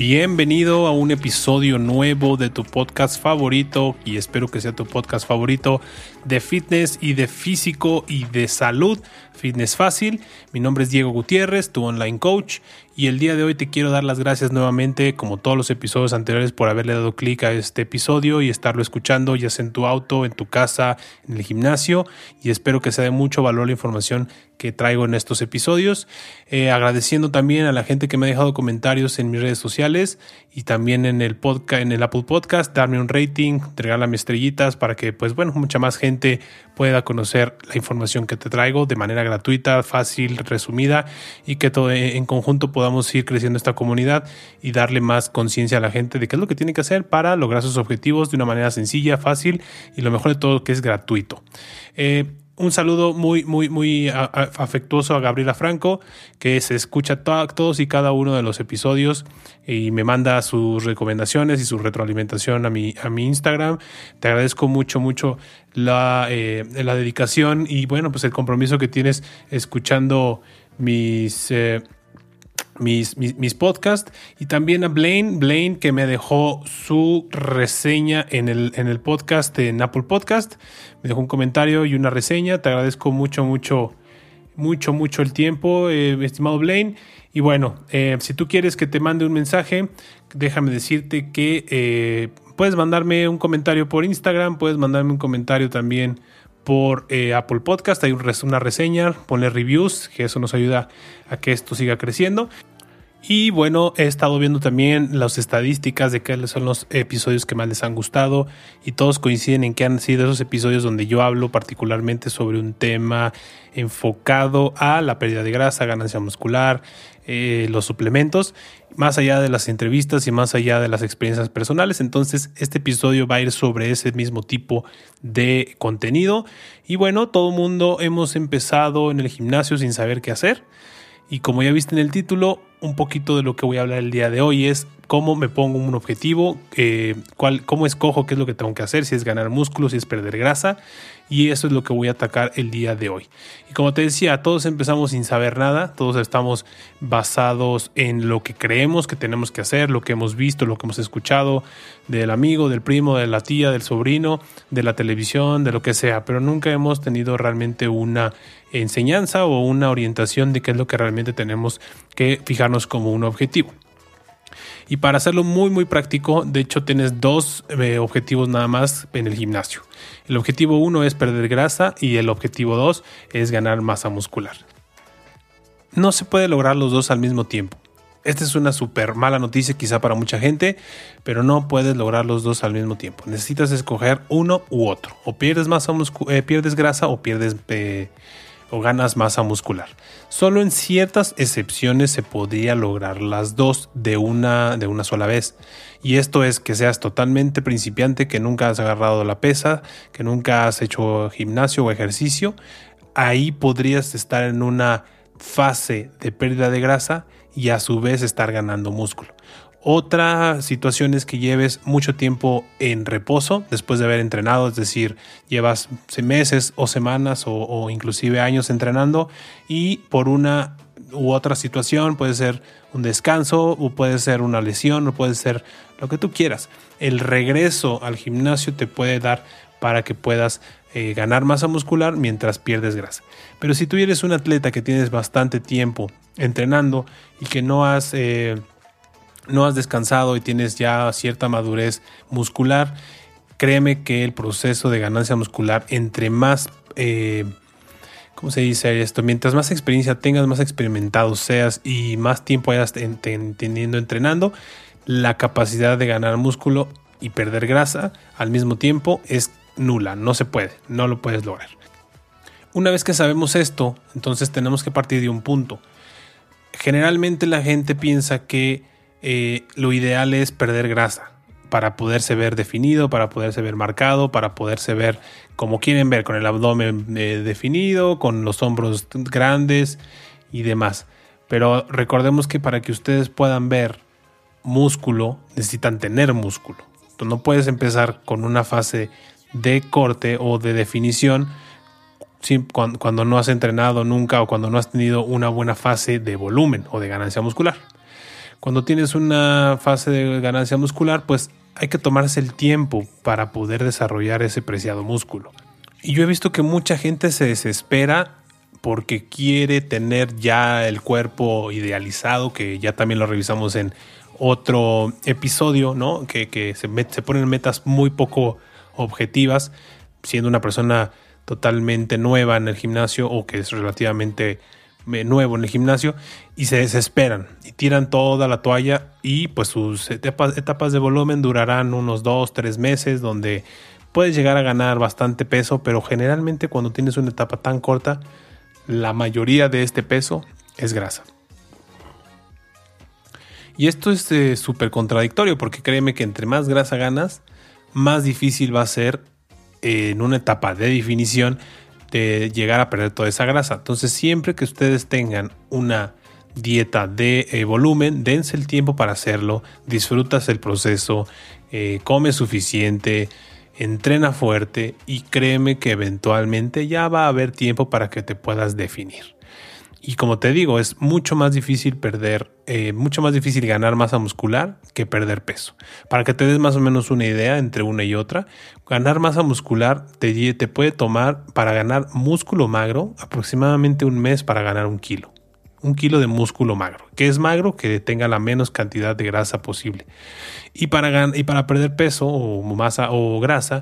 Bienvenido a un episodio nuevo de tu podcast favorito y espero que sea tu podcast favorito de fitness y de físico y de salud. Fitness Fácil. Mi nombre es Diego Gutiérrez, tu online coach, y el día de hoy te quiero dar las gracias nuevamente, como todos los episodios anteriores, por haberle dado clic a este episodio y estarlo escuchando, ya sea en tu auto, en tu casa, en el gimnasio, y espero que sea de mucho valor la información que traigo en estos episodios. Eh, agradeciendo también a la gente que me ha dejado comentarios en mis redes sociales y también en el podcast, en el Apple Podcast, darme un rating, regálame estrellitas para que, pues bueno, mucha más gente pueda conocer la información que te traigo de manera gratuita, fácil, resumida y que todo en conjunto podamos ir creciendo esta comunidad y darle más conciencia a la gente de qué es lo que tiene que hacer para lograr sus objetivos de una manera sencilla, fácil y lo mejor de todo que es gratuito. Eh, un saludo muy, muy, muy afectuoso a Gabriela Franco, que se escucha todos y cada uno de los episodios y me manda sus recomendaciones y su retroalimentación a mi, a mi Instagram. Te agradezco mucho, mucho la, eh, la dedicación y bueno, pues el compromiso que tienes escuchando mis... Eh, mis, mis, podcasts y también a Blaine, Blaine que me dejó su reseña en el, en el podcast en Apple Podcast. Me dejó un comentario y una reseña. Te agradezco mucho, mucho, mucho, mucho el tiempo, eh, estimado Blaine. Y bueno, eh, si tú quieres que te mande un mensaje, déjame decirte que eh, puedes mandarme un comentario por Instagram, puedes mandarme un comentario también por Apple Podcast, hay una reseña, ponle reviews, que eso nos ayuda a que esto siga creciendo. Y bueno, he estado viendo también las estadísticas de cuáles son los episodios que más les han gustado y todos coinciden en que han sido esos episodios donde yo hablo particularmente sobre un tema enfocado a la pérdida de grasa, ganancia muscular, eh, los suplementos, más allá de las entrevistas y más allá de las experiencias personales. Entonces, este episodio va a ir sobre ese mismo tipo de contenido. Y bueno, todo mundo hemos empezado en el gimnasio sin saber qué hacer. Y como ya viste en el título, un poquito de lo que voy a hablar el día de hoy es cómo me pongo un objetivo, eh, cuál, cómo escojo qué es lo que tengo que hacer, si es ganar músculo, si es perder grasa. Y eso es lo que voy a atacar el día de hoy. Y como te decía, todos empezamos sin saber nada, todos estamos basados en lo que creemos que tenemos que hacer, lo que hemos visto, lo que hemos escuchado del amigo, del primo, de la tía, del sobrino, de la televisión, de lo que sea, pero nunca hemos tenido realmente una enseñanza o una orientación de qué es lo que realmente tenemos que como un objetivo. Y para hacerlo muy muy práctico, de hecho tienes dos eh, objetivos nada más en el gimnasio. El objetivo uno es perder grasa y el objetivo dos es ganar masa muscular. No se puede lograr los dos al mismo tiempo. Esta es una súper mala noticia quizá para mucha gente, pero no puedes lograr los dos al mismo tiempo. Necesitas escoger uno u otro. O pierdes, masa eh, pierdes grasa o pierdes eh, o ganas masa muscular. Solo en ciertas excepciones se podría lograr las dos de una, de una sola vez. Y esto es que seas totalmente principiante, que nunca has agarrado la pesa, que nunca has hecho gimnasio o ejercicio. Ahí podrías estar en una fase de pérdida de grasa y a su vez estar ganando músculo. Otra situación es que lleves mucho tiempo en reposo después de haber entrenado, es decir, llevas meses o semanas o, inclusive años entrenando y por una u otra situación puede ser un descanso o puede ser una lesión o puede ser lo que tú quieras. El regreso al gimnasio te puede dar para que puedas eh, ganar masa muscular mientras pierdes grasa. Pero si tú eres un atleta que tienes bastante tiempo entrenando y que no has... Eh, no has descansado y tienes ya cierta madurez muscular, créeme que el proceso de ganancia muscular, entre más, eh, ¿cómo se dice esto? Mientras más experiencia tengas, más experimentado seas y más tiempo hayas teniendo entrenando, la capacidad de ganar músculo y perder grasa al mismo tiempo es nula, no se puede, no lo puedes lograr. Una vez que sabemos esto, entonces tenemos que partir de un punto. Generalmente la gente piensa que eh, lo ideal es perder grasa para poderse ver definido, para poderse ver marcado, para poderse ver como quieren ver, con el abdomen eh, definido, con los hombros grandes y demás. Pero recordemos que para que ustedes puedan ver músculo, necesitan tener músculo. Tú no puedes empezar con una fase de corte o de definición cuando no has entrenado nunca o cuando no has tenido una buena fase de volumen o de ganancia muscular. Cuando tienes una fase de ganancia muscular, pues hay que tomarse el tiempo para poder desarrollar ese preciado músculo. Y yo he visto que mucha gente se desespera porque quiere tener ya el cuerpo idealizado, que ya también lo revisamos en otro episodio, ¿no? Que, se, se ponen metas muy poco objetivas, siendo una persona totalmente nueva en el gimnasio o que es relativamente nuevo en el gimnasio y se desesperan y tiran toda la toalla y pues sus etapas, etapas de volumen durarán unos 2, 3 meses donde puedes llegar a ganar bastante peso, pero generalmente cuando tienes una etapa tan corta, la mayoría de este peso es grasa. Y esto es eh, súper contradictorio porque créeme que entre más grasa ganas, más difícil va a ser eh, en una etapa de definición de llegar a perder toda esa grasa. Entonces siempre que ustedes tengan una dieta de eh, volumen, dense el tiempo para hacerlo, disfrutas el proceso, come suficiente, entrena fuerte y créeme que eventualmente ya va a haber tiempo para que te puedas definir. Y como te digo, es mucho más difícil perder, eh, mucho más difícil ganar masa muscular que perder peso. Para que te des más o menos una idea entre una y otra, ganar masa muscular te, te puede tomar para ganar músculo magro aproximadamente un mes para ganar un kilo. Un kilo de músculo magro. que es magro? Que tenga la menos cantidad de grasa posible. Y para, y para perder peso o masa o grasa,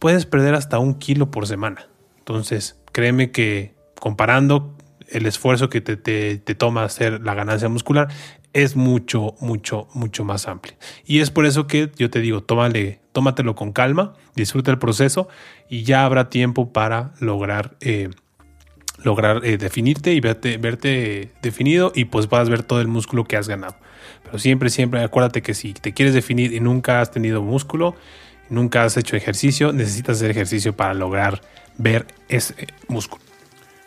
puedes perder hasta un kilo por semana. Entonces, créeme que comparando el esfuerzo que te, toma hacer la ganancia muscular es mucho, mucho, mucho más amplio. Y es por eso que yo te digo, tómale, tómatelo con calma, disfruta el proceso y ya habrá tiempo para lograr, eh, lograr eh, definirte y verte, verte definido y pues vas a ver todo el músculo que has ganado. Pero siempre, siempre acuérdate que si te quieres definir y nunca has tenido músculo, nunca has hecho ejercicio, necesitas hacer ejercicio para lograr ver ese músculo.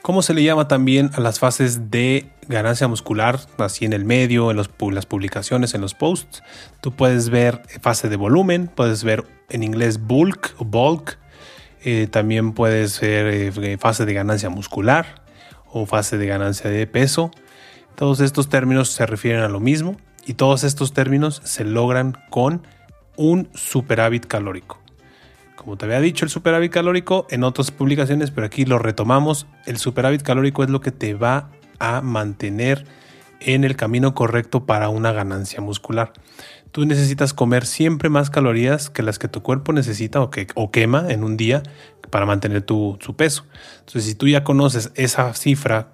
¿Cómo se le llama también a las fases de ganancia muscular? Así en el medio, en las publicaciones, en los posts. Tú puedes ver fase de volumen, puedes ver en inglés bulk o bulk. Eh, también puedes ver eh, fase de ganancia muscular o fase de ganancia de peso. Todos estos términos se refieren a lo mismo y todos estos términos se logran con un superávit calórico. Como te había dicho, el superávit calórico en otras publicaciones, pero aquí lo retomamos. El superávit calórico es lo que te va a mantener en el camino correcto para una ganancia muscular. Tú necesitas comer siempre más calorías que las que tu cuerpo necesita o, que, o quema en un día para mantener tu, su peso. Entonces, si tú ya conoces esa cifra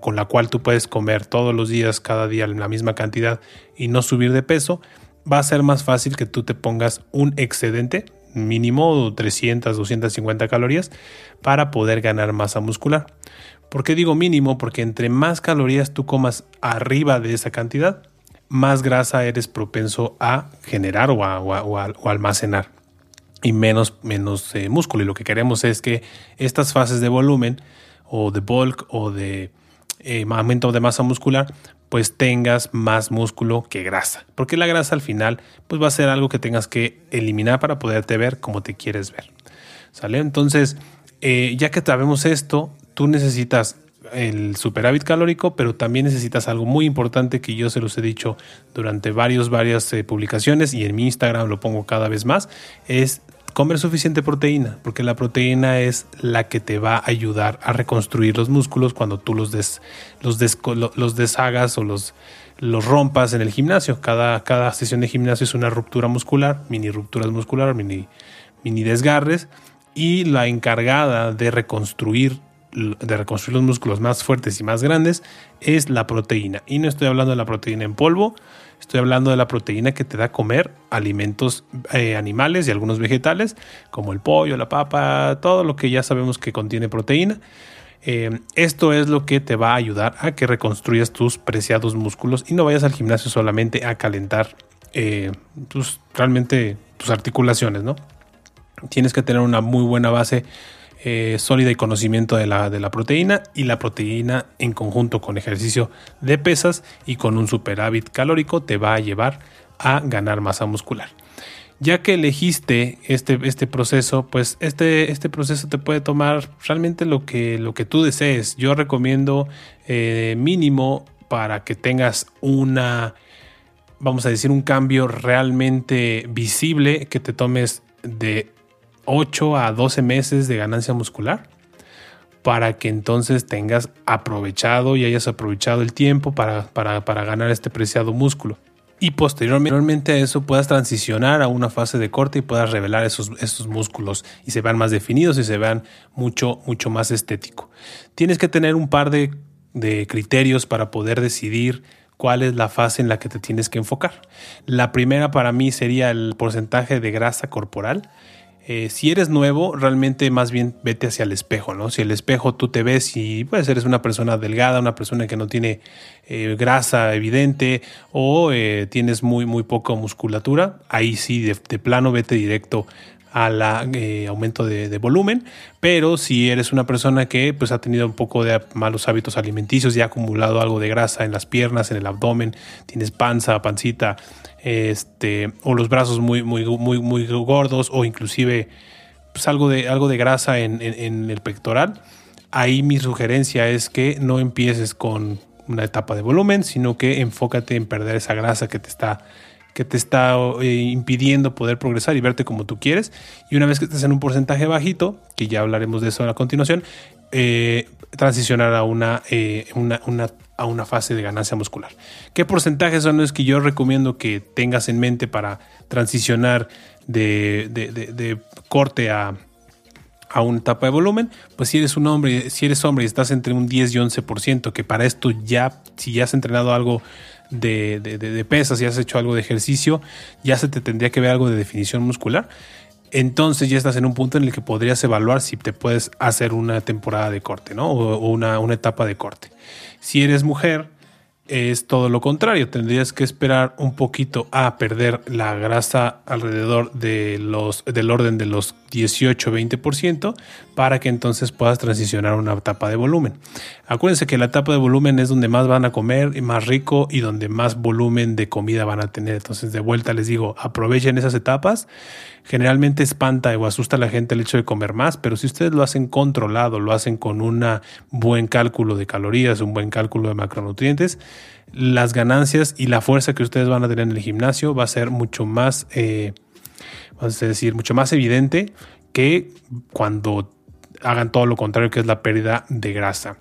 con la cual tú puedes comer todos los días, cada día la misma cantidad y no subir de peso, va a ser más fácil que tú te pongas un excedente mínimo 300, 250 calorías para poder ganar masa muscular. ¿Por qué digo mínimo? Porque entre más calorías tú comas arriba de esa cantidad, más grasa eres propenso a generar o, a, almacenar y menos, menos eh, músculo. Y lo que queremos es que estas fases de volumen o de bulk o de eh, aumento de masa muscular pues tengas más músculo que grasa. Porque la grasa al final pues va a ser algo que tengas que eliminar para poderte ver como te quieres ver. ¿Sale? Entonces, eh, ya que sabemos esto, tú necesitas el superávit calórico, pero también necesitas algo muy importante que yo se los he dicho durante varios, varias eh, publicaciones y en mi Instagram lo pongo cada vez más, es comer suficiente proteína, porque la proteína es la que te va a ayudar a reconstruir los músculos cuando tú los, des, los, los deshagas o los, los rompas en el gimnasio. Cada, cada sesión de gimnasio es una ruptura muscular, mini rupturas musculares, mini, mini desgarres, y la encargada de reconstruir de reconstruir los músculos más fuertes y más grandes es la proteína. Y no estoy hablando de la proteína en polvo, Estoy hablando de la proteína que te da comer alimentos eh, animales y algunos vegetales, como el pollo, la papa, todo lo que ya sabemos que contiene proteína. Eh, esto es lo que te va a ayudar a que reconstruyas tus preciados músculos y no vayas al gimnasio solamente a calentar eh, tus, realmente tus articulaciones, ¿no? Tienes que tener una muy buena base eh, sólida y conocimiento de la, de la proteína y la proteína en conjunto con ejercicio de pesas y con un superávit calórico te va a llevar a ganar masa muscular. Ya que elegiste este, este proceso, pues este, este proceso te puede tomar realmente lo que, lo que tú desees. Yo recomiendo eh, mínimo para que tengas una vamos a decir, un cambio realmente visible que te tomes de 8 a 12 meses de ganancia muscular para que entonces tengas aprovechado y hayas aprovechado el tiempo para, para, ganar este preciado músculo. Y posteriormente a eso puedas transicionar a una fase de corte y puedas revelar esos, esos músculos y se vean más definidos y se vean mucho, mucho más estético. Tienes que tener un par de, de criterios para poder decidir cuál es la fase en la que te tienes que enfocar. La primera para mí sería el porcentaje de grasa corporal. Eh, si eres nuevo, realmente más bien vete hacia el espejo, ¿no? Si el espejo tú te ves y pues eres una persona delgada, una persona que no tiene eh, grasa evidente o eh, tienes muy, muy poca musculatura, ahí sí, de plano vete directo al eh, aumento de, volumen, pero si eres una persona que pues, ha tenido un poco de malos hábitos alimenticios y ha acumulado algo de grasa en las piernas, en el abdomen, tienes panza, pancita, este, o los brazos muy, muy, muy, muy gordos, o inclusive pues, algo, de, algo de grasa en, en el pectoral, ahí mi sugerencia es que no empieces con una etapa de volumen, sino que enfócate en perder esa grasa que te está que te está eh, impidiendo poder progresar y verte como tú quieres. Y una vez que estés en un porcentaje bajito, que ya hablaremos de eso a continuación, eh, transicionar a una, eh, una, a una fase de ganancia muscular. ¿Qué porcentajes son los que yo recomiendo que tengas en mente para transicionar de, de corte a, a una etapa de volumen, pues si eres un hombre, si eres hombre y estás entre un 10 y 11%, que para esto ya, si ya has entrenado algo de, de, pesas, si has hecho algo de ejercicio, ya se te tendría que ver algo de definición muscular. Entonces ya estás en un punto en el que podrías evaluar si te puedes hacer una temporada de corte, ¿no? O, una, una etapa de corte. Si eres mujer, es todo lo contrario. Tendrías que esperar un poquito a perder la grasa alrededor de los, del orden de los 18-20% para que entonces puedas transicionar a una etapa de volumen. Acuérdense que la etapa de volumen es donde más van a comer y más rico y donde más volumen de comida van a tener. Entonces de vuelta les digo, aprovechen esas etapas. Generalmente espanta o asusta a la gente el hecho de comer más, pero si ustedes lo hacen controlado, lo hacen con un buen cálculo de calorías, un buen cálculo de macronutrientes, las ganancias y la fuerza que ustedes van a tener en el gimnasio va a ser mucho más, eh, vamos a decir, mucho más evidente que cuando hagan todo lo contrario, que es la pérdida de grasa.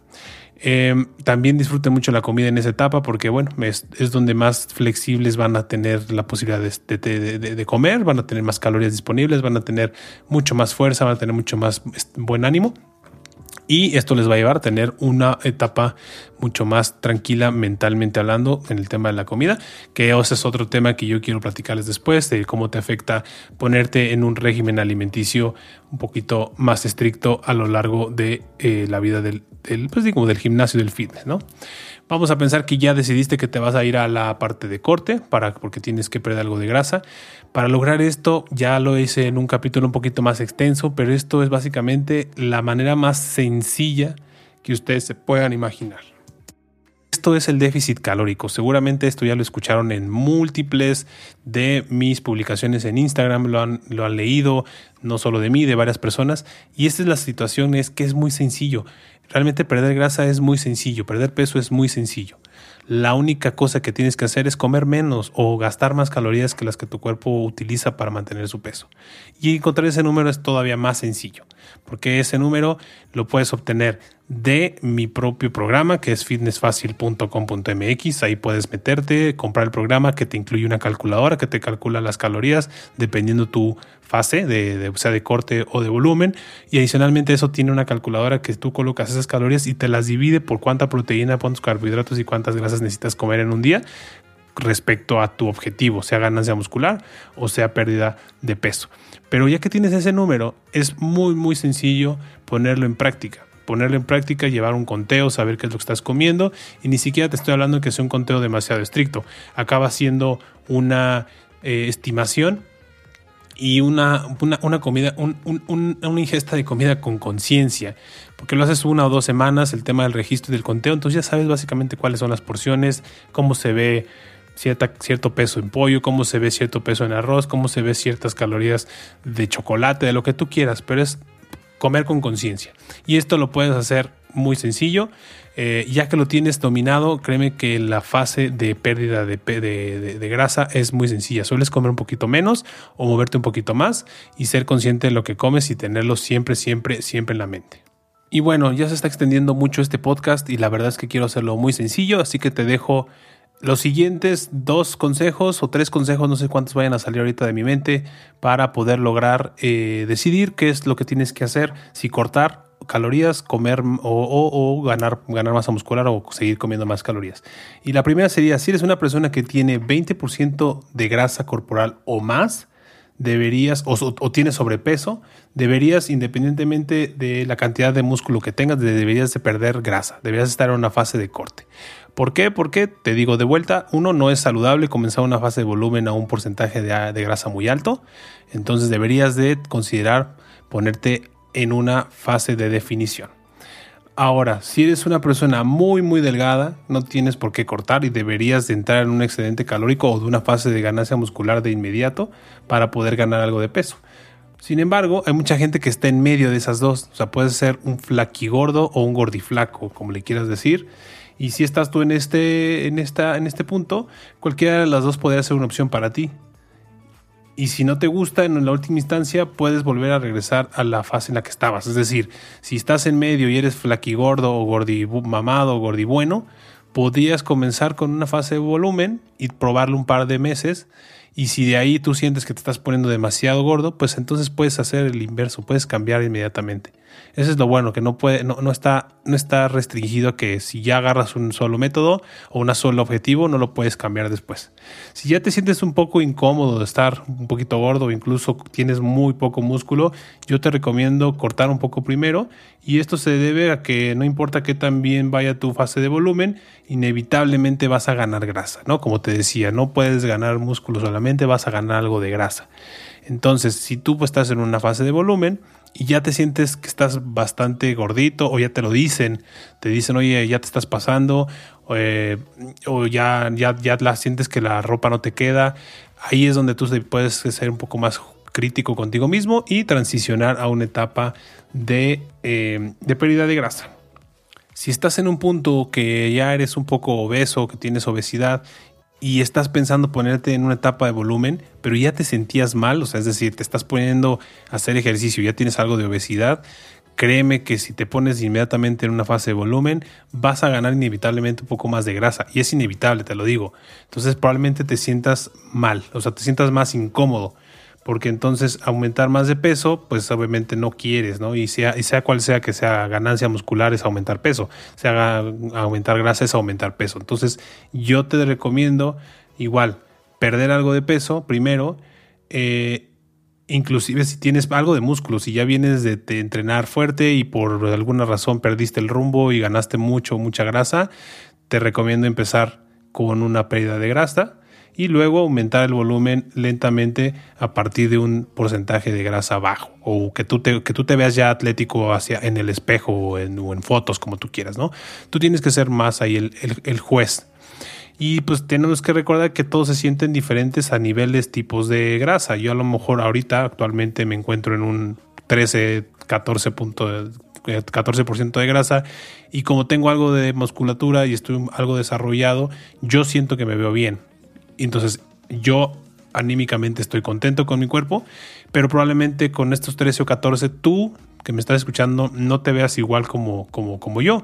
Em, también disfruten mucho la comida en esa etapa porque, bueno, es, donde más flexibles van a tener la posibilidad de, de, comer, van a tener más calorías disponibles, van a tener mucho más fuerza, van a tener mucho más buen ánimo. Y esto les va a llevar a tener una etapa mucho más tranquila mentalmente hablando en el tema de la comida, que ese es otro tema que yo quiero platicarles después, de cómo te afecta ponerte en un régimen alimenticio un poquito más estricto a lo largo de eh, la vida del, pues digo, del gimnasio del fitness, ¿no? Vamos a pensar que ya decidiste que te vas a ir a la parte de corte para, porque tienes que perder algo de grasa. Para lograr esto ya lo hice en un capítulo un poquito más extenso, pero esto es básicamente la manera más sencilla que ustedes se puedan imaginar. Esto es el déficit calórico. Seguramente esto ya lo escucharon en múltiples de mis publicaciones en Instagram, lo han, leído, no solo de mí, de varias personas. Y esta es la situación, es que es muy sencillo. Realmente perder grasa es muy sencillo, perder peso es muy sencillo. La única cosa que tienes que hacer es comer menos o gastar más calorías que las que tu cuerpo utiliza para mantener su peso. Y encontrar ese número es todavía más sencillo, porque ese número lo puedes obtener de mi propio programa que es fitnessfacil.com.mx. Ahí puedes meterte, comprar el programa que te incluye una calculadora que te calcula las calorías dependiendo tu fase, de, sea de corte o de volumen. Y adicionalmente eso tiene una calculadora que tú colocas esas calorías y te las divide por cuánta proteína, cuántos carbohidratos y cuántas grasas necesitas comer en un día respecto a tu objetivo, sea ganancia muscular o sea pérdida de peso. Pero ya que tienes ese número, es muy muy sencillo ponerlo en práctica ponerlo en práctica, llevar un conteo, saber qué es lo que estás comiendo y ni siquiera te estoy hablando de que sea un conteo demasiado estricto. Acaba siendo una eh, estimación y una, una, comida, una ingesta de comida con conciencia, porque lo haces una o dos semanas, el tema del registro y del conteo, entonces ya sabes básicamente cuáles son las porciones, cómo se ve cierta, cierto peso en pollo, cómo se ve cierto peso en arroz, cómo se ve ciertas calorías de chocolate, de lo que tú quieras, pero es comer con conciencia. Y esto lo puedes hacer muy sencillo. Eh, ya que lo tienes dominado, créeme que la fase de pérdida de, de, grasa es muy sencilla. Sueles comer un poquito menos o moverte un poquito más y ser consciente de lo que comes y tenerlo siempre, siempre, siempre en la mente. Y bueno, ya se está extendiendo mucho este podcast y la verdad es que quiero hacerlo muy sencillo, así que te dejo los siguientes dos consejos o tres consejos, no sé cuántos vayan a salir ahorita de mi mente, para poder lograr eh, decidir qué es lo que tienes que hacer, si cortar calorías, comer o, ganar, ganar masa muscular o seguir comiendo más calorías. Y la primera sería, si eres una persona que tiene 20% de grasa corporal o más, deberías, o, tienes sobrepeso, deberías, independientemente de la cantidad de músculo que tengas, deberías de perder grasa, deberías estar en una fase de corte. ¿Por qué? Porque, te digo de vuelta, uno, no es saludable comenzar una fase de volumen a un porcentaje de, grasa muy alto, entonces deberías de considerar ponerte en una fase de definición. Ahora, si eres una persona muy muy delgada, no tienes por qué cortar y deberías de entrar en un excedente calórico o de una fase de ganancia muscular de inmediato para poder ganar algo de peso. Sin embargo, hay mucha gente que está en medio de esas dos. O sea, puedes ser un flaquigordo o un gordiflaco, como le quieras decir. Y si estás tú en este, en esta, en este punto, cualquiera de las dos podría ser una opción para ti. Y si no te gusta, en la última instancia puedes volver a regresar a la fase en la que estabas. Es decir, si estás en medio y eres flaquigordo o gordi mamado o gordi bueno, podrías comenzar con una fase de volumen y probarlo un par de meses. Y si de ahí tú sientes que te estás poniendo demasiado gordo, pues entonces puedes hacer el inverso, puedes cambiar inmediatamente. Eso es lo bueno, que no, puede, no, no, está, no está restringido a que si ya agarras un solo método o un solo objetivo, no lo puedes cambiar después. Si ya te sientes un poco incómodo de estar un poquito gordo o incluso tienes muy poco músculo, yo te recomiendo cortar un poco primero y esto se debe a que no importa que también vaya tu fase de volumen, inevitablemente vas a ganar grasa, ¿no? Como te decía, no puedes ganar músculo solamente, vas a ganar algo de grasa. Entonces, si tú estás en una fase de volumen, y ya te sientes que estás bastante gordito o ya te lo dicen, te dicen, oye, ya te estás pasando eh, o ya, ya, ya la sientes que la ropa no te queda, ahí es donde tú puedes ser un poco más crítico contigo mismo y transicionar a una etapa de, eh, de pérdida de grasa. Si estás en un punto que ya eres un poco obeso, que tienes obesidad y estás pensando ponerte en una etapa de volumen, pero ya te sentías mal, o sea, es decir, te estás poniendo a hacer ejercicio, ya tienes algo de obesidad, créeme que si te pones inmediatamente en una fase de volumen, vas a ganar inevitablemente un poco más de grasa. Y es inevitable, te lo digo. Entonces probablemente te sientas mal, o sea, te sientas más incómodo porque entonces aumentar más de peso, pues obviamente no quieres, ¿no? Y sea, sea cual sea que sea ganancia muscular es aumentar peso, sea aumentar grasa es aumentar peso. Entonces yo te recomiendo igual perder algo de peso primero, eh, inclusive si tienes algo de músculo, si ya vienes de, de, entrenar fuerte y por alguna razón perdiste el rumbo y ganaste mucho, mucha grasa, te recomiendo empezar con una pérdida de grasa y luego aumentar el volumen lentamente a partir de un porcentaje de grasa bajo o que tú te, que tú te veas ya atlético hacia, en el espejo o en, fotos como tú quieras, ¿no? Tú tienes que ser más ahí el, juez. Y pues tenemos que recordar que todos se sienten diferentes a niveles tipos de grasa. Yo a lo mejor ahorita actualmente me encuentro en un 13, 14 14% de grasa y como tengo algo de musculatura y estoy algo desarrollado, yo siento que me veo bien. Entonces yo anímicamente estoy contento con mi cuerpo, pero probablemente con estos 13 o 14 tú que me estás escuchando no te veas igual como, como, como yo.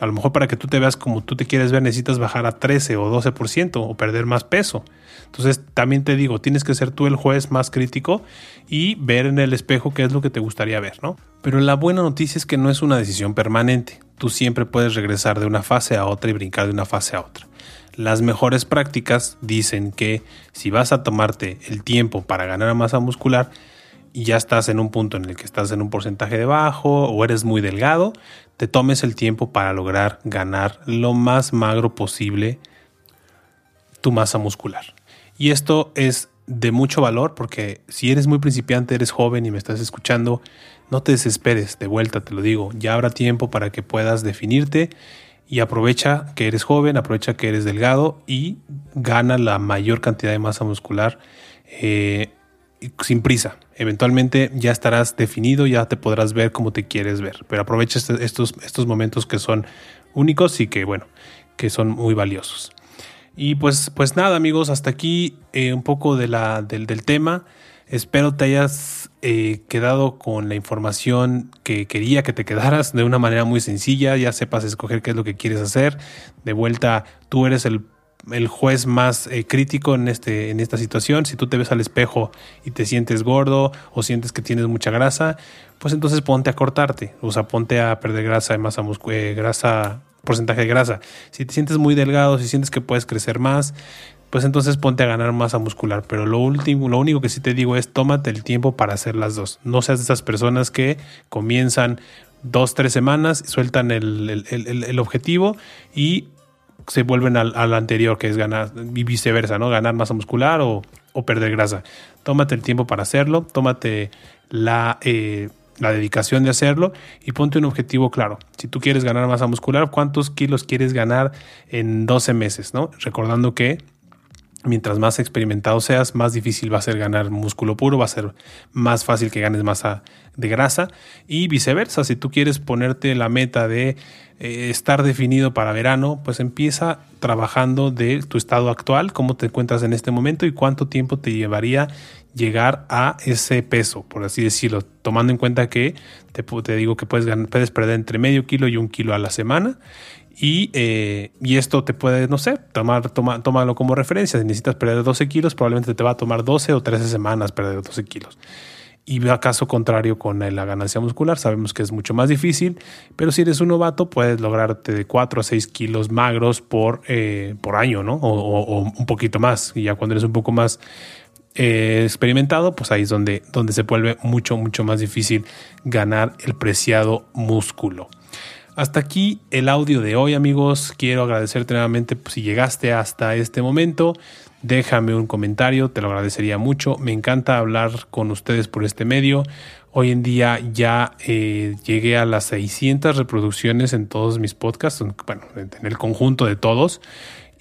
A lo mejor para que tú te veas como tú te quieres ver necesitas bajar a 13 o 12% o perder más peso. Entonces también te digo, tienes que ser tú el juez más crítico y ver en el espejo qué es lo que te gustaría ver, ¿no? Pero la buena noticia es que no es una decisión permanente. Tú siempre puedes regresar de una fase a otra y brincar de una fase a otra. Las mejores prácticas dicen que si vas a tomarte el tiempo para ganar masa muscular y ya estás en un punto en el que estás en un porcentaje de bajo o eres muy delgado, te tomes el tiempo para lograr ganar lo más magro posible tu masa muscular. Y esto es de mucho valor porque si eres muy principiante, eres joven y me estás escuchando, no te desesperes, de vuelta te lo digo, ya habrá tiempo para que puedas definirte y aprovecha que eres joven, aprovecha que eres delgado y gana la mayor cantidad de masa muscular eh, sin prisa. Eventualmente ya estarás definido, ya te podrás ver como te quieres ver. Pero aprovecha este, estos, estos momentos que son únicos y que, bueno, que son muy valiosos. Y pues, pues nada, amigos, hasta aquí eh, un poco de la, del, del tema. Espero te hayas eh, quedado con la información que quería que te quedaras de una manera muy sencilla, ya sepas escoger qué es lo que quieres hacer. De vuelta, tú eres el, juez más eh, crítico en, este, en esta situación. Si tú te ves al espejo y te sientes gordo o sientes que tienes mucha grasa, pues entonces ponte a cortarte, o sea, ponte a perder grasa masa eh, grasa porcentaje de grasa. Si te sientes muy delgado, si sientes que puedes crecer más, pues entonces ponte a ganar masa muscular. Pero lo último, lo único que sí te digo es tómate el tiempo para hacer las dos. No seas de esas personas que comienzan dos, tres semanas, sueltan el, objetivo y se vuelven al, anterior, que es ganar, y viceversa, ¿no? Ganar masa muscular o, perder grasa. Tómate el tiempo para hacerlo, tómate la, eh, la dedicación de hacerlo y ponte un objetivo claro. Si tú quieres ganar masa muscular, ¿cuántos kilos quieres ganar en 12 meses? ¿no? Recordando que mientras más experimentado seas, más difícil va a ser ganar músculo puro, va a ser más fácil que ganes masa de grasa y viceversa. Si tú quieres ponerte la meta de eh, estar definido para verano, pues empieza trabajando de tu estado actual, cómo te encuentras en este momento y cuánto tiempo te llevaría llegar a ese peso, por así decirlo, tomando en cuenta que te, digo que puedes perder entre medio kilo y un kilo a la semana y, eh, y, esto te puede, no sé, tomar, toma, tómalo como referencia. Si necesitas perder 12 kilos, probablemente te va a tomar 12 o 13 semanas perder 12 kilos. Y a caso contrario con la ganancia muscular, sabemos que es mucho más difícil, pero si eres un novato, puedes lograrte de 4 a 6 kilos magros por, eh, por año, ¿no? O, un poquito más. Y ya cuando eres un poco más eh, experimentado, pues ahí es donde, donde se vuelve mucho, mucho más difícil ganar el preciado músculo. Hasta aquí el audio de hoy amigos. Quiero agradecerte nuevamente pues, si llegaste hasta este momento. Déjame un comentario, te lo agradecería mucho. Me encanta hablar con ustedes por este medio. Hoy en día ya eh, llegué a las 600 reproducciones en todos mis podcasts, bueno, en el conjunto de todos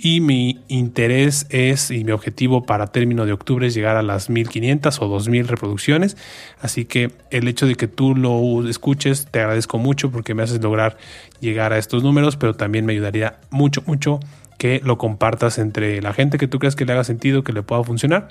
y mi interés es y mi objetivo para término de octubre es llegar a las 1500 o 2000 reproducciones. Así que el hecho de que tú lo escuches te agradezco mucho porque me haces lograr llegar a estos números, pero también me ayudaría mucho, mucho que lo compartas entre la gente que tú creas que le haga sentido, que le pueda funcionar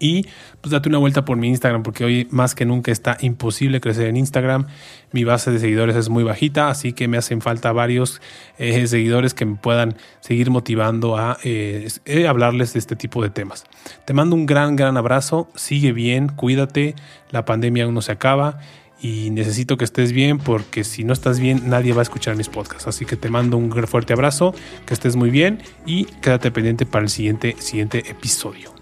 y pues date una vuelta por mi Instagram porque hoy más que nunca está imposible crecer en Instagram. Mi base de seguidores es muy bajita, así que me hacen falta varios eh, seguidores que me puedan seguir motivando a eh, eh, hablarles de este tipo de temas. Te mando un gran, gran abrazo. Sigue bien, cuídate. La pandemia aún no se acaba y necesito que estés bien porque si no estás bien nadie va a escuchar mis podcasts. Así que te mando un fuerte abrazo, que estés muy bien y quédate pendiente para el siguiente, siguiente episodio.